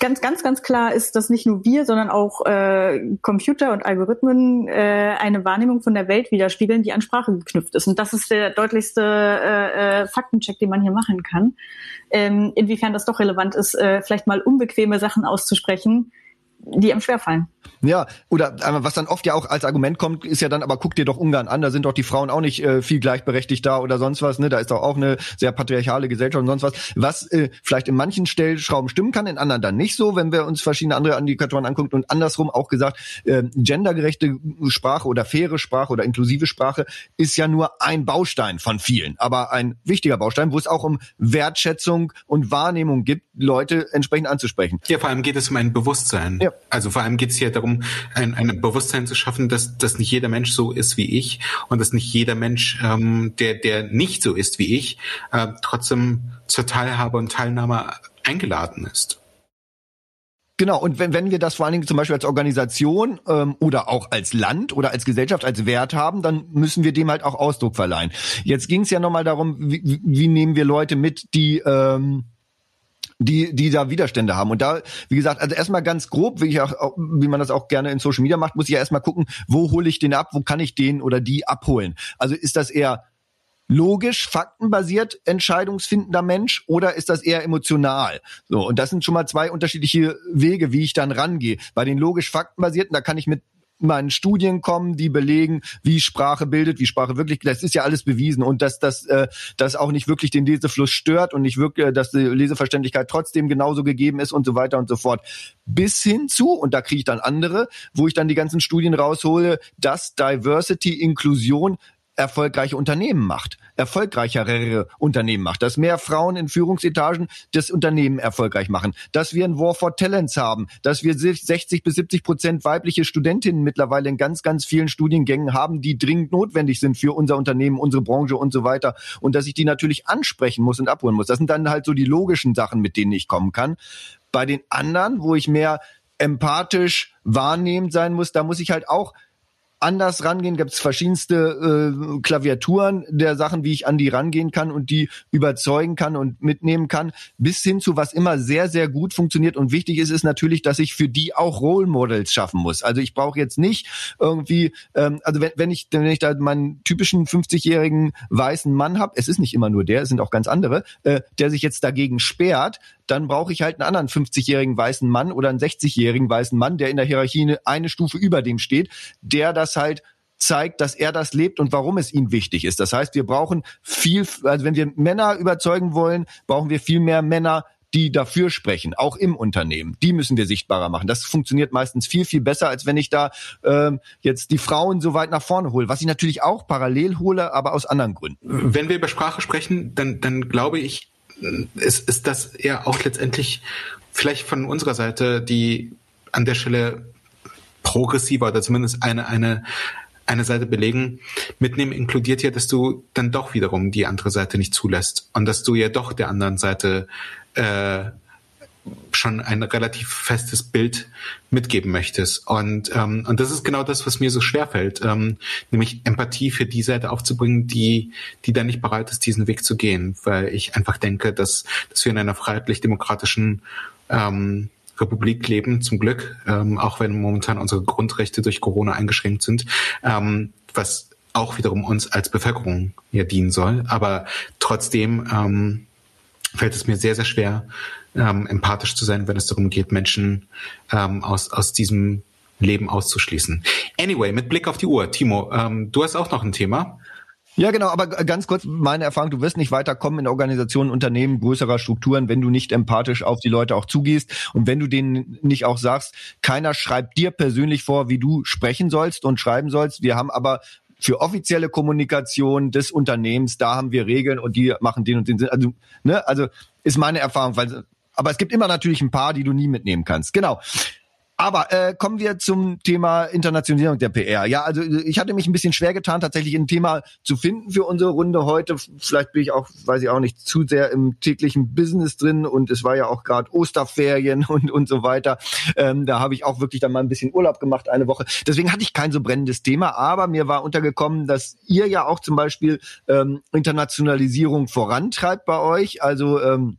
[SPEAKER 1] ganz, ganz, ganz klar ist, dass nicht nur wir, sondern auch äh, Computer und Algorithmen äh, eine Wahrnehmung von der Welt widerspiegeln, die an Sprache geknüpft ist. Und das ist der deutlichste äh, äh, Faktencheck, den man hier machen kann. Ähm, inwiefern das doch relevant ist, äh, vielleicht mal unbequeme Sachen auszusprechen, die einem schwerfallen.
[SPEAKER 2] Ja, oder was dann oft ja auch als Argument kommt, ist ja dann, aber guck dir doch Ungarn an, da sind doch die Frauen auch nicht äh, viel gleichberechtigt da oder sonst was, ne? Da ist doch auch eine sehr patriarchale Gesellschaft und sonst was. Was äh, vielleicht in manchen Stellschrauben stimmen kann, in anderen dann nicht so, wenn wir uns verschiedene andere Indikatoren angucken und andersrum auch gesagt, äh, gendergerechte Sprache oder faire Sprache oder inklusive Sprache ist ja nur ein Baustein von vielen, aber ein wichtiger Baustein, wo es auch um Wertschätzung und Wahrnehmung gibt, Leute entsprechend anzusprechen.
[SPEAKER 3] Ja, vor allem geht es um ein Bewusstsein. Ja. Also vor allem geht es hier darum, ein, ein Bewusstsein zu schaffen, dass, dass nicht jeder Mensch so ist wie ich und dass nicht jeder Mensch, ähm, der, der nicht so ist wie ich, äh, trotzdem zur Teilhabe und Teilnahme eingeladen ist.
[SPEAKER 2] Genau, und wenn, wenn wir das vor allen Dingen zum Beispiel als Organisation ähm, oder auch als Land oder als Gesellschaft als Wert haben, dann müssen wir dem halt auch Ausdruck verleihen. Jetzt ging es ja nochmal darum, wie, wie nehmen wir Leute mit, die ähm, die, die da Widerstände haben. Und da, wie gesagt, also erstmal ganz grob, wie, ich auch, wie man das auch gerne in Social Media macht, muss ich ja erstmal gucken, wo hole ich den ab, wo kann ich den oder die abholen. Also ist das eher logisch, faktenbasiert entscheidungsfindender Mensch oder ist das eher emotional? So, und das sind schon mal zwei unterschiedliche Wege, wie ich dann rangehe. Bei den logisch faktenbasierten, da kann ich mit meinen Studien kommen, die belegen, wie Sprache bildet, wie Sprache wirklich, das ist ja alles bewiesen und dass das äh, das auch nicht wirklich den Lesefluss stört und nicht wirklich, äh, dass die Leseverständlichkeit trotzdem genauso gegeben ist und so weiter und so fort. Bis hin zu, und da kriege ich dann andere, wo ich dann die ganzen Studien raushole, dass Diversity, Inklusion erfolgreiche Unternehmen macht, erfolgreichere Unternehmen macht, dass mehr Frauen in Führungsetagen das Unternehmen erfolgreich machen, dass wir ein War for Talents haben, dass wir 60 bis 70 Prozent weibliche Studentinnen mittlerweile in ganz, ganz vielen Studiengängen haben, die dringend notwendig sind für unser Unternehmen, unsere Branche und so weiter und dass ich die natürlich ansprechen muss und abholen muss. Das sind dann halt so die logischen Sachen, mit denen ich kommen kann. Bei den anderen, wo ich mehr empathisch wahrnehmend sein muss, da muss ich halt auch anders rangehen, gibt es verschiedenste äh, Klaviaturen der Sachen, wie ich an die rangehen kann und die überzeugen kann und mitnehmen kann, bis hin zu was immer sehr, sehr gut funktioniert und wichtig ist, ist natürlich, dass ich für die auch Role Models schaffen muss. Also ich brauche jetzt nicht irgendwie, ähm, also wenn, wenn ich wenn ich da meinen typischen 50-jährigen weißen Mann habe, es ist nicht immer nur der, es sind auch ganz andere, äh, der sich jetzt dagegen sperrt, dann brauche ich halt einen anderen 50-jährigen weißen Mann oder einen 60-jährigen weißen Mann, der in der Hierarchie eine Stufe über dem steht, der das halt zeigt, dass er das lebt und warum es ihm wichtig ist. Das heißt, wir brauchen viel, also wenn wir Männer überzeugen wollen, brauchen wir viel mehr Männer die dafür sprechen, auch im Unternehmen. Die müssen wir sichtbarer machen. Das funktioniert meistens viel, viel besser, als wenn ich da ähm, jetzt die Frauen so weit nach vorne hole, was ich natürlich auch parallel hole, aber aus anderen Gründen.
[SPEAKER 3] Wenn wir über Sprache sprechen, dann, dann glaube ich, ist, ist das ja auch letztendlich vielleicht von unserer Seite die an der Stelle progressiver oder zumindest eine, eine, eine Seite belegen. Mitnehmen inkludiert ja, dass du dann doch wiederum die andere Seite nicht zulässt und dass du ja doch der anderen Seite äh, schon ein relativ festes Bild mitgeben möchtest. Und, ähm, und das ist genau das, was mir so schwerfällt, ähm, nämlich Empathie für die Seite aufzubringen, die, die dann nicht bereit ist, diesen Weg zu gehen. Weil ich einfach denke, dass, dass wir in einer freiheitlich-demokratischen ähm, Republik leben, zum Glück, ähm, auch wenn momentan unsere Grundrechte durch Corona eingeschränkt sind, ähm, was auch wiederum uns als Bevölkerung ja dienen soll. Aber trotzdem ähm, fällt es mir sehr, sehr schwer, ähm, empathisch zu sein, wenn es darum geht, Menschen ähm, aus, aus diesem Leben auszuschließen. Anyway, mit Blick auf die Uhr, Timo, ähm, du hast auch noch ein Thema.
[SPEAKER 2] Ja, genau, aber ganz kurz meine Erfahrung, du wirst nicht weiterkommen in Organisationen, Unternehmen größerer Strukturen, wenn du nicht empathisch auf die Leute auch zugehst und wenn du denen nicht auch sagst, keiner schreibt dir persönlich vor, wie du sprechen sollst und schreiben sollst. Wir haben aber für offizielle Kommunikation des Unternehmens, da haben wir Regeln und die machen den und den Sinn. Also, ne, also ist meine Erfahrung, weil aber es gibt immer natürlich ein paar, die du nie mitnehmen kannst. Genau. Aber äh, kommen wir zum Thema Internationalisierung der PR. Ja, also ich hatte mich ein bisschen schwer getan, tatsächlich ein Thema zu finden für unsere Runde heute. Vielleicht bin ich auch, weiß ich auch nicht, zu sehr im täglichen Business drin und es war ja auch gerade Osterferien und und so weiter. Ähm, da habe ich auch wirklich dann mal ein bisschen Urlaub gemacht eine Woche. Deswegen hatte ich kein so brennendes Thema, aber mir war untergekommen, dass ihr ja auch zum Beispiel ähm, Internationalisierung vorantreibt bei euch. Also ähm,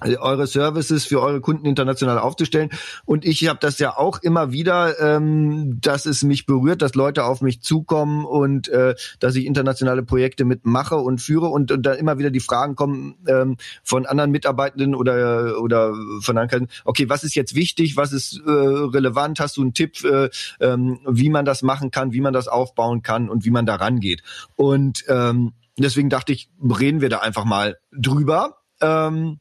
[SPEAKER 2] eure Services für eure Kunden international aufzustellen. Und ich habe das ja auch immer wieder, ähm, dass es mich berührt, dass Leute auf mich zukommen und äh, dass ich internationale Projekte mitmache und führe und, und da immer wieder die Fragen kommen ähm, von anderen Mitarbeitenden oder oder von anderen, okay, was ist jetzt wichtig, was ist äh, relevant? Hast du einen Tipp, äh, ähm, wie man das machen kann, wie man das aufbauen kann und wie man da rangeht? Und ähm, deswegen dachte ich, reden wir da einfach mal drüber. Ähm,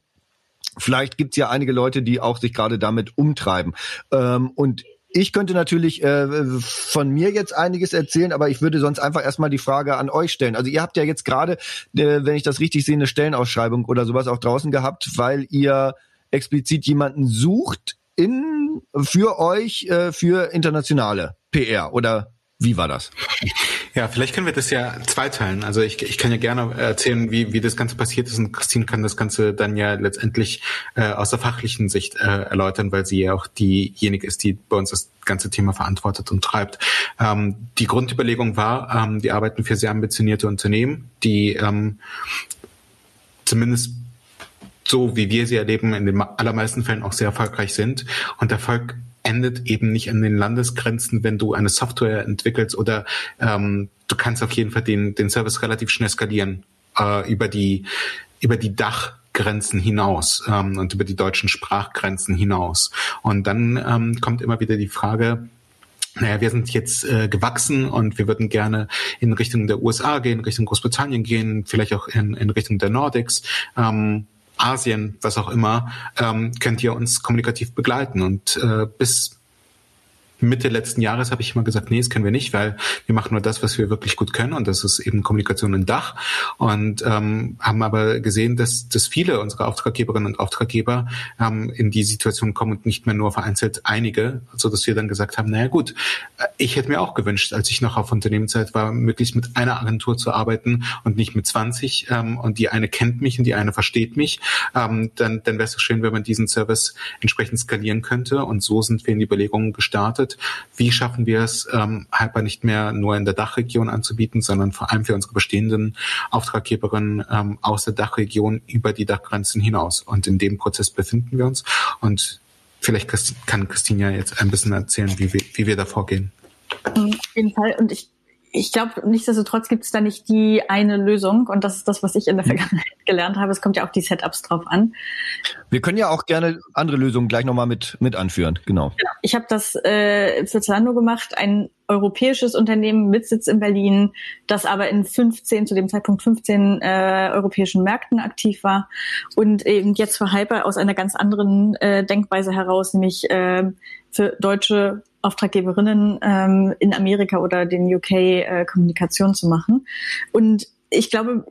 [SPEAKER 2] Vielleicht gibt's ja einige Leute, die auch sich gerade damit umtreiben. Ähm, und ich könnte natürlich äh, von mir jetzt einiges erzählen, aber ich würde sonst einfach erstmal die Frage an euch stellen. Also ihr habt ja jetzt gerade, äh, wenn ich das richtig sehe, eine Stellenausschreibung oder sowas auch draußen gehabt, weil ihr explizit jemanden sucht in für euch äh, für internationale PR oder wie war das?
[SPEAKER 3] Ja, vielleicht können wir das ja zweiteilen. Also ich, ich kann ja gerne erzählen, wie, wie das Ganze passiert ist und Christine kann das Ganze dann ja letztendlich äh, aus der fachlichen Sicht äh, erläutern, weil sie ja auch diejenige ist, die bei uns das ganze Thema verantwortet und treibt. Ähm, die Grundüberlegung war, ähm, die arbeiten für sehr ambitionierte Unternehmen, die ähm, zumindest so wie wir sie erleben, in den allermeisten Fällen auch sehr erfolgreich sind. Und Erfolg endet eben nicht an den Landesgrenzen, wenn du eine Software entwickelst oder ähm, du kannst auf jeden Fall den, den Service relativ schnell skalieren äh, über die über die Dachgrenzen hinaus ähm, und über die deutschen Sprachgrenzen hinaus. Und dann ähm, kommt immer wieder die Frage, naja, wir sind jetzt äh, gewachsen und wir würden gerne in Richtung der USA gehen, Richtung Großbritannien gehen, vielleicht auch in, in Richtung der Nordics. Ähm, Asien, was auch immer, ähm, könnt ihr uns kommunikativ begleiten. Und äh, bis Mitte letzten Jahres habe ich immer gesagt, nee, das können wir nicht, weil wir machen nur das, was wir wirklich gut können und das ist eben Kommunikation im Dach. Und ähm, haben aber gesehen, dass, dass viele unserer Auftraggeberinnen und Auftraggeber ähm, in die Situation kommen und nicht mehr nur vereinzelt einige, so dass wir dann gesagt haben, naja gut, ich hätte mir auch gewünscht, als ich noch auf Unternehmenszeit war, möglichst mit einer Agentur zu arbeiten und nicht mit 20 ähm, und die eine kennt mich und die eine versteht mich, ähm, dann, dann wäre es schön, wenn man diesen Service entsprechend skalieren könnte. Und so sind wir in die Überlegungen gestartet bedeutet, wie schaffen wir es, ähm, Hyper nicht mehr nur in der Dachregion anzubieten, sondern vor allem für unsere bestehenden Auftraggeberinnen ähm, aus der Dachregion über die Dachgrenzen hinaus. Und in dem Prozess befinden wir uns. Und vielleicht kann Christine ja jetzt ein bisschen erzählen, wie wir, wie wir da vorgehen.
[SPEAKER 1] Auf jeden Fall. Und ich ich glaube, nichtsdestotrotz gibt es da nicht die eine Lösung und das ist das, was ich in der mhm. Vergangenheit gelernt habe. Es kommt ja auch die Setups drauf an.
[SPEAKER 2] Wir können ja auch gerne andere Lösungen gleich nochmal mit, mit anführen, genau. genau.
[SPEAKER 1] Ich habe das äh, für Zalando gemacht, ein europäisches Unternehmen mit Sitz in Berlin, das aber in 15, zu dem Zeitpunkt 15 äh, europäischen Märkten aktiv war und eben jetzt für Hyper aus einer ganz anderen äh, Denkweise heraus, nämlich äh, für deutsche Auftraggeberinnen ähm, in Amerika oder den UK äh, Kommunikation zu machen. Und ich glaube,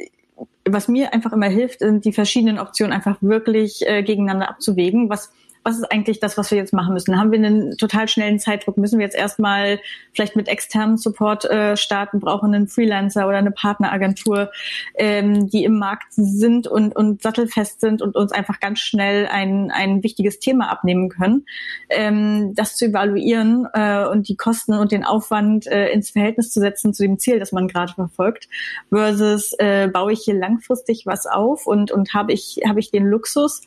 [SPEAKER 1] was mir einfach immer hilft, sind die verschiedenen Optionen einfach wirklich äh, gegeneinander abzuwägen. Was was ist eigentlich das, was wir jetzt machen müssen? Haben wir einen total schnellen Zeitdruck? Müssen wir jetzt erstmal vielleicht mit externem Support äh, starten? Brauchen einen Freelancer oder eine Partneragentur, ähm, die im Markt sind und, und sattelfest sind und uns einfach ganz schnell ein, ein wichtiges Thema abnehmen können? Ähm, das zu evaluieren äh, und die Kosten und den Aufwand äh, ins Verhältnis zu setzen zu dem Ziel, das man gerade verfolgt, versus äh, baue ich hier langfristig was auf und, und habe ich, habe ich den Luxus,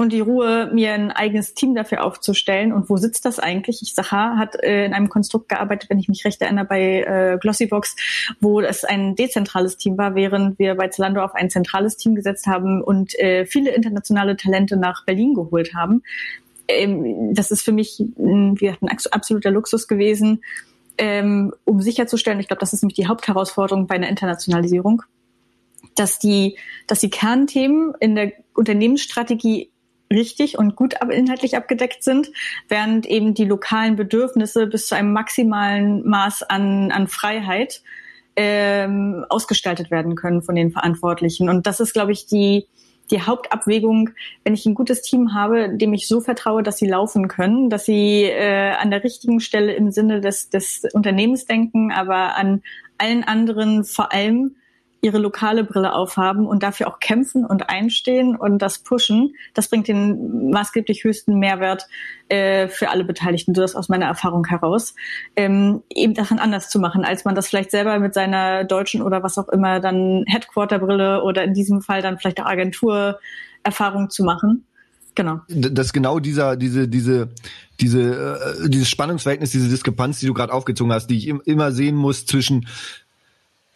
[SPEAKER 1] und die Ruhe, mir ein eigenes Team dafür aufzustellen. Und wo sitzt das eigentlich? Ich Sachar hat äh, in einem Konstrukt gearbeitet, wenn ich mich recht erinnere, bei äh, Glossybox, wo es ein dezentrales Team war, während wir bei Zalando auf ein zentrales Team gesetzt haben und äh, viele internationale Talente nach Berlin geholt haben. Ähm, das ist für mich wie gesagt, ein absoluter Luxus gewesen, ähm, um sicherzustellen, ich glaube, das ist nämlich die Hauptherausforderung bei einer Internationalisierung, dass die, dass die Kernthemen in der Unternehmensstrategie richtig und gut inhaltlich abgedeckt sind, während eben die lokalen Bedürfnisse bis zu einem maximalen Maß an, an Freiheit ähm, ausgestaltet werden können von den Verantwortlichen. Und das ist, glaube ich, die, die Hauptabwägung, wenn ich ein gutes Team habe, dem ich so vertraue, dass sie laufen können, dass sie äh, an der richtigen Stelle im Sinne des, des Unternehmens denken, aber an allen anderen vor allem ihre lokale Brille aufhaben und dafür auch kämpfen und einstehen und das pushen, das bringt den maßgeblich höchsten Mehrwert äh, für alle Beteiligten, so das aus meiner Erfahrung heraus, ähm, eben daran anders zu machen, als man das vielleicht selber mit seiner deutschen oder was auch immer dann Headquarter-Brille oder in diesem Fall dann vielleicht auch Agentur-Erfahrung zu machen. Genau.
[SPEAKER 2] Das genau dieser, diese, diese, diese, äh, dieses Spannungsverhältnis, diese Diskrepanz, die du gerade aufgezogen hast, die ich im, immer sehen muss zwischen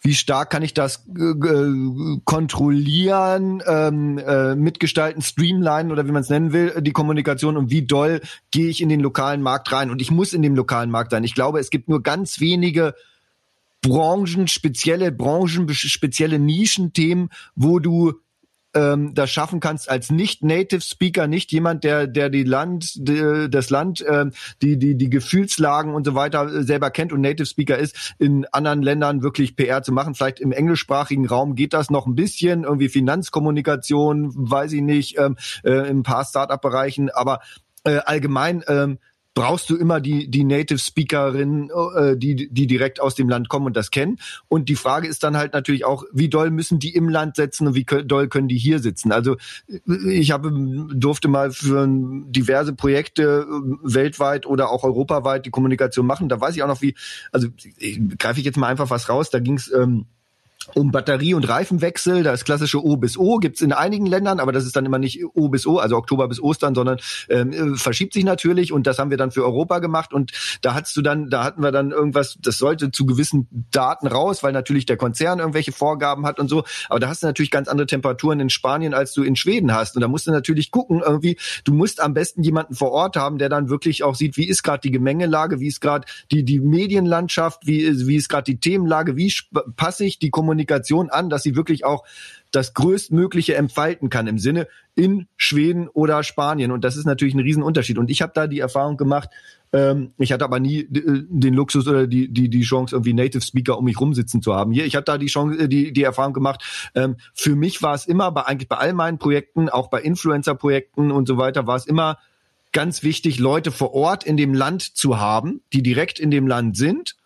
[SPEAKER 2] wie stark kann ich das äh, kontrollieren, ähm, äh, mitgestalten, streamlinen oder wie man es nennen will, die Kommunikation und wie doll gehe ich in den lokalen Markt rein. Und ich muss in dem lokalen Markt sein. Ich glaube, es gibt nur ganz wenige Branchen, spezielle Branchen, spezielle Nischenthemen, wo du ähm, das schaffen kannst als nicht Native Speaker, nicht jemand, der der die Land die, das Land äh, die die die Gefühlslagen und so weiter selber kennt und Native Speaker ist, in anderen Ländern wirklich PR zu machen. Vielleicht im englischsprachigen Raum geht das noch ein bisschen, irgendwie Finanzkommunikation, weiß ich nicht, ähm, äh, in ein paar Startup-Bereichen, aber äh, allgemein ähm, brauchst du immer die, die Native Speakerin, äh, die, die direkt aus dem Land kommen und das kennen. Und die Frage ist dann halt natürlich auch, wie doll müssen die im Land sitzen und wie doll können die hier sitzen? Also ich habe, durfte mal für diverse Projekte äh, weltweit oder auch europaweit die Kommunikation machen. Da weiß ich auch noch wie, also greife ich jetzt mal einfach was raus, da ging es ähm, um Batterie- und Reifenwechsel. Das klassische O bis O gibt's in einigen Ländern, aber das ist dann immer nicht O bis O, also Oktober bis Ostern, sondern ähm, verschiebt sich natürlich und das haben wir dann für Europa gemacht und da hattest du dann, da hatten wir dann irgendwas, das sollte zu gewissen Daten raus, weil natürlich der Konzern irgendwelche Vorgaben hat und so, aber da hast du natürlich ganz andere Temperaturen in Spanien, als du in Schweden hast und da musst du natürlich gucken irgendwie, du musst am besten jemanden vor Ort haben, der dann wirklich auch sieht, wie ist gerade die Gemengelage, wie ist gerade die, die Medienlandschaft, wie, wie ist gerade die Themenlage, wie passe ich die Kommunikation Kommunikation an, dass sie wirklich auch das größtmögliche entfalten kann im Sinne in Schweden oder Spanien. Und das ist natürlich ein Riesenunterschied. Und ich habe da die Erfahrung gemacht, ähm, ich hatte aber nie äh, den Luxus oder die, die, die Chance, irgendwie Native Speaker um mich rumsitzen zu haben. Hier, ich habe da die Chance, äh, die, die Erfahrung gemacht. Ähm, für mich war es immer, bei, eigentlich bei all meinen Projekten, auch bei Influencer-Projekten und so weiter, war es immer ganz wichtig, Leute vor Ort in dem Land zu haben, die direkt in dem Land sind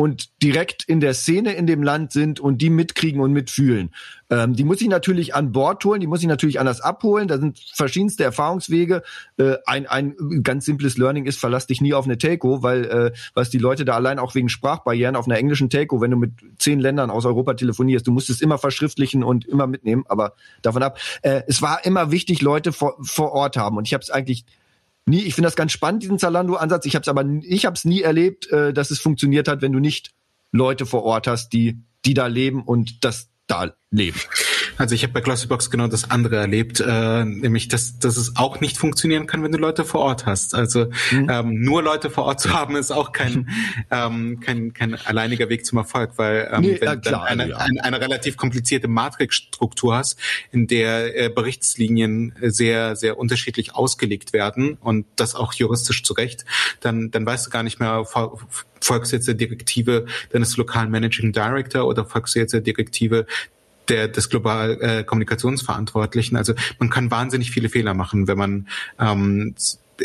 [SPEAKER 2] und direkt in der Szene in dem Land sind und die mitkriegen und mitfühlen. Ähm, die muss ich natürlich an Bord holen, die muss ich natürlich anders abholen. Da sind verschiedenste Erfahrungswege. Äh, ein, ein ganz simples Learning ist, verlass dich nie auf eine Telco, weil äh, was die Leute da allein auch wegen Sprachbarrieren auf einer englischen Telco, wenn du mit zehn Ländern aus Europa telefonierst, du musst es immer verschriftlichen und immer mitnehmen, aber davon ab. Äh, es war immer wichtig, Leute vor, vor Ort haben und ich habe es eigentlich nie, ich finde das ganz spannend, diesen Zalando-Ansatz. Ich habe es aber, ich habe es nie erlebt, äh, dass es funktioniert hat, wenn du nicht Leute vor Ort hast, die, die da leben und das da leben.
[SPEAKER 3] Also ich habe bei Glossybox genau das andere erlebt, äh, nämlich dass, dass es auch nicht funktionieren kann, wenn du Leute vor Ort hast. Also mhm. ähm, nur Leute vor Ort zu haben, ist auch kein, ähm, kein, kein alleiniger Weg zum Erfolg, weil ähm, nee, wenn du ja, eine, ja. eine, eine relativ komplizierte Matrixstruktur hast, in der äh, Berichtslinien sehr, sehr unterschiedlich ausgelegt werden und das auch juristisch zurecht, dann, dann weißt du gar nicht mehr, folgst du jetzt der Direktive deines lokalen Managing Director oder folgst du jetzt der Direktive der des global äh, Kommunikationsverantwortlichen. Also man kann wahnsinnig viele Fehler machen, wenn man ähm,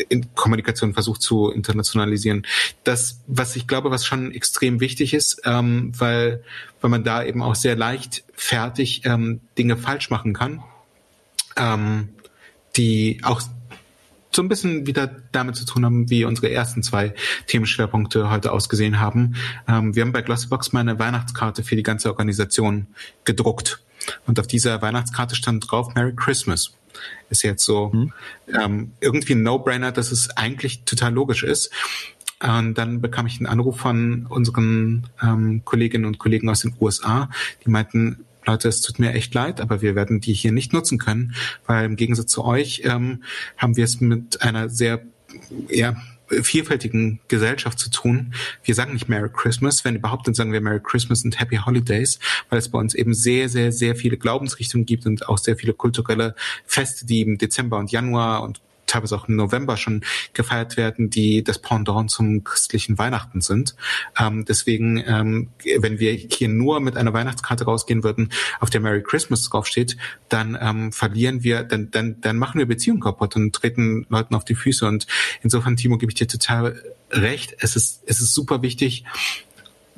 [SPEAKER 3] in Kommunikation versucht zu internationalisieren. Das, was ich glaube, was schon extrem wichtig ist, ähm, weil, weil man da eben auch sehr leicht fertig ähm, Dinge falsch machen kann, ähm, die auch so ein bisschen wieder damit zu tun haben, wie unsere ersten zwei Themenschwerpunkte heute ausgesehen haben. Ähm, wir haben bei Glossybox mal eine Weihnachtskarte für die ganze Organisation gedruckt. Und auf dieser Weihnachtskarte stand drauf Merry Christmas. Ist jetzt so mhm. ähm, irgendwie ein No-Brainer, dass es eigentlich total logisch ist. Und dann bekam ich einen Anruf von unseren ähm, Kolleginnen und Kollegen aus den USA, die meinten, Leute, es tut mir echt leid, aber wir werden die hier nicht nutzen können, weil im Gegensatz zu euch ähm, haben wir es mit einer sehr ja, vielfältigen Gesellschaft zu tun. Wir sagen nicht Merry Christmas, wenn überhaupt, dann sagen wir Merry Christmas und Happy Holidays, weil es bei uns eben sehr, sehr, sehr viele Glaubensrichtungen gibt und auch sehr viele kulturelle Feste, die im Dezember und Januar und teilweise auch im November schon gefeiert werden, die das Pendant zum christlichen Weihnachten sind. Ähm, deswegen, ähm, wenn wir hier nur mit einer Weihnachtskarte rausgehen würden, auf der Merry Christmas draufsteht, dann ähm, verlieren wir, dann, dann, dann machen wir Beziehungen kaputt und treten Leuten auf die Füße. Und insofern, Timo, gebe ich dir total recht. Es ist, es ist super wichtig,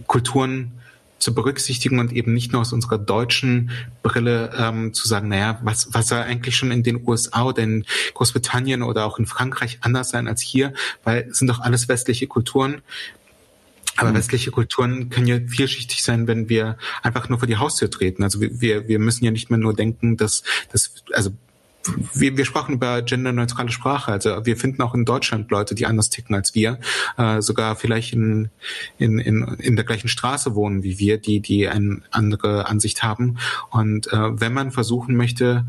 [SPEAKER 3] Kulturen zu berücksichtigen und eben nicht nur aus unserer deutschen Brille ähm, zu sagen, naja, was, was soll eigentlich schon in den USA oder in Großbritannien oder auch in Frankreich anders sein als hier, weil es sind doch alles westliche Kulturen. Aber mhm. westliche Kulturen können ja vielschichtig sein, wenn wir einfach nur vor die Haustür treten. Also wir, wir müssen ja nicht mehr nur denken, dass, dass also wir, wir sprachen über genderneutrale Sprache. Also wir finden auch in Deutschland Leute, die anders ticken als wir, äh, sogar vielleicht in, in, in, in der gleichen Straße wohnen wie wir, die, die eine andere Ansicht haben. Und äh, wenn man versuchen möchte,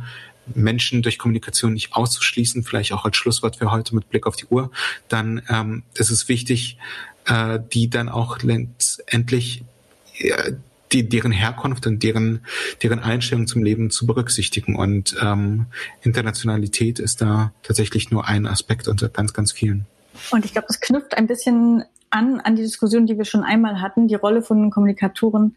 [SPEAKER 3] Menschen durch Kommunikation nicht auszuschließen, vielleicht auch als Schlusswort für heute mit Blick auf die Uhr, dann ähm, ist es wichtig, äh, die dann auch letztendlich äh, die, deren Herkunft und deren, deren Einstellung zum Leben zu berücksichtigen. Und ähm, Internationalität ist da tatsächlich nur ein Aspekt unter ganz, ganz vielen.
[SPEAKER 1] Und ich glaube, das knüpft ein bisschen an, an die Diskussion, die wir schon einmal hatten, die Rolle von Kommunikatoren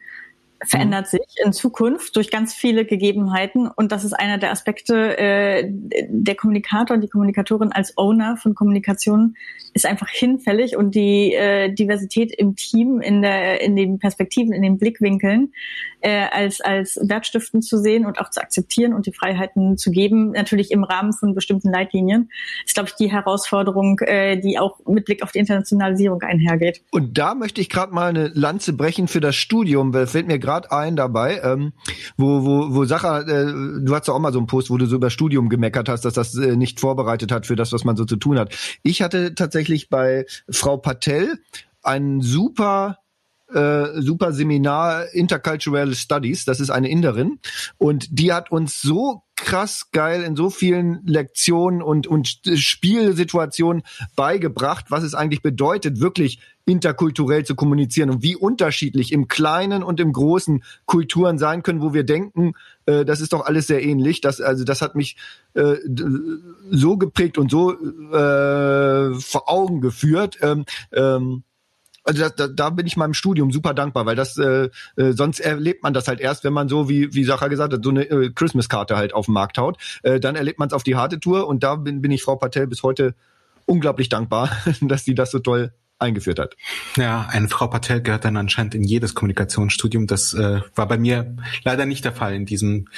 [SPEAKER 1] verändert mhm. sich in Zukunft durch ganz viele Gegebenheiten und das ist einer der Aspekte äh, der Kommunikator und die Kommunikatorin als Owner von Kommunikation ist einfach hinfällig und die äh, Diversität im Team in der in den Perspektiven in den Blickwinkeln äh, als als wertstiftend zu sehen und auch zu akzeptieren und die Freiheiten zu geben natürlich im Rahmen von bestimmten Leitlinien ist glaube ich die Herausforderung äh, die auch mit Blick auf die Internationalisierung einhergeht
[SPEAKER 2] und da möchte ich gerade mal eine Lanze brechen für das Studium weil fällt mir gerade ein dabei, ähm, wo, wo, wo Sacha, äh, du hast ja auch mal so einen Post, wo du so über Studium gemeckert hast, dass das äh, nicht vorbereitet hat für das, was man so zu tun hat. Ich hatte tatsächlich bei Frau Patel einen super äh, super Seminar Intercultural Studies. Das ist eine Inderin und die hat uns so krass geil in so vielen Lektionen und, und Spielsituationen beigebracht, was es eigentlich bedeutet, wirklich interkulturell zu kommunizieren und wie unterschiedlich im Kleinen und im Großen Kulturen sein können, wo wir denken, äh, das ist doch alles sehr ähnlich. Das, also das hat mich äh, so geprägt und so äh, vor Augen geführt. Ähm, ähm, also da, da, da bin ich meinem Studium super dankbar, weil das äh, äh, sonst erlebt man das halt erst, wenn man so wie wie Sacha gesagt hat, so eine äh, Christmas-Karte halt auf den Markt haut. Äh, dann erlebt man es auf die harte Tour und da bin, bin ich Frau Patel bis heute unglaublich dankbar, dass sie das so toll eingeführt hat.
[SPEAKER 3] Ja, eine Frau Patel gehört dann anscheinend in jedes Kommunikationsstudium. Das äh, war bei mir leider nicht der Fall in diesem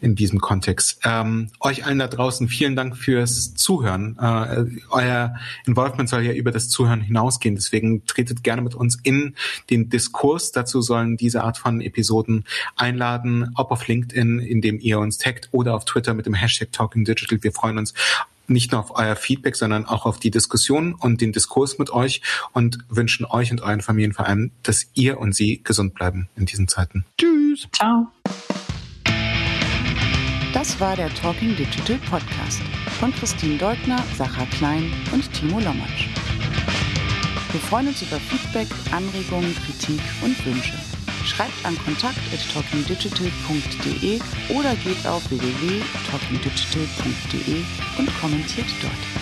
[SPEAKER 3] in diesem Kontext. Ähm, euch allen da draußen vielen Dank fürs Zuhören. Äh, euer Involvement soll ja über das Zuhören hinausgehen. Deswegen tretet gerne mit uns in den Diskurs. Dazu sollen diese Art von Episoden einladen, ob auf LinkedIn, in dem ihr uns taggt, oder auf Twitter mit dem Hashtag Talking Digital. Wir freuen uns nicht nur auf euer Feedback, sondern auch auf die Diskussion und den Diskurs mit euch und wünschen euch und euren Familien vor allem, dass ihr und sie gesund bleiben in diesen Zeiten.
[SPEAKER 2] Tschüss.
[SPEAKER 1] Ciao.
[SPEAKER 4] Das war der Talking Digital Podcast von Christine Deutner, Sacha Klein und Timo Lommatsch. Wir freuen uns über Feedback, Anregungen, Kritik und Wünsche. Schreibt an kontakt.talkingdigital.de oder geht auf www.talkingdigital.de und kommentiert dort.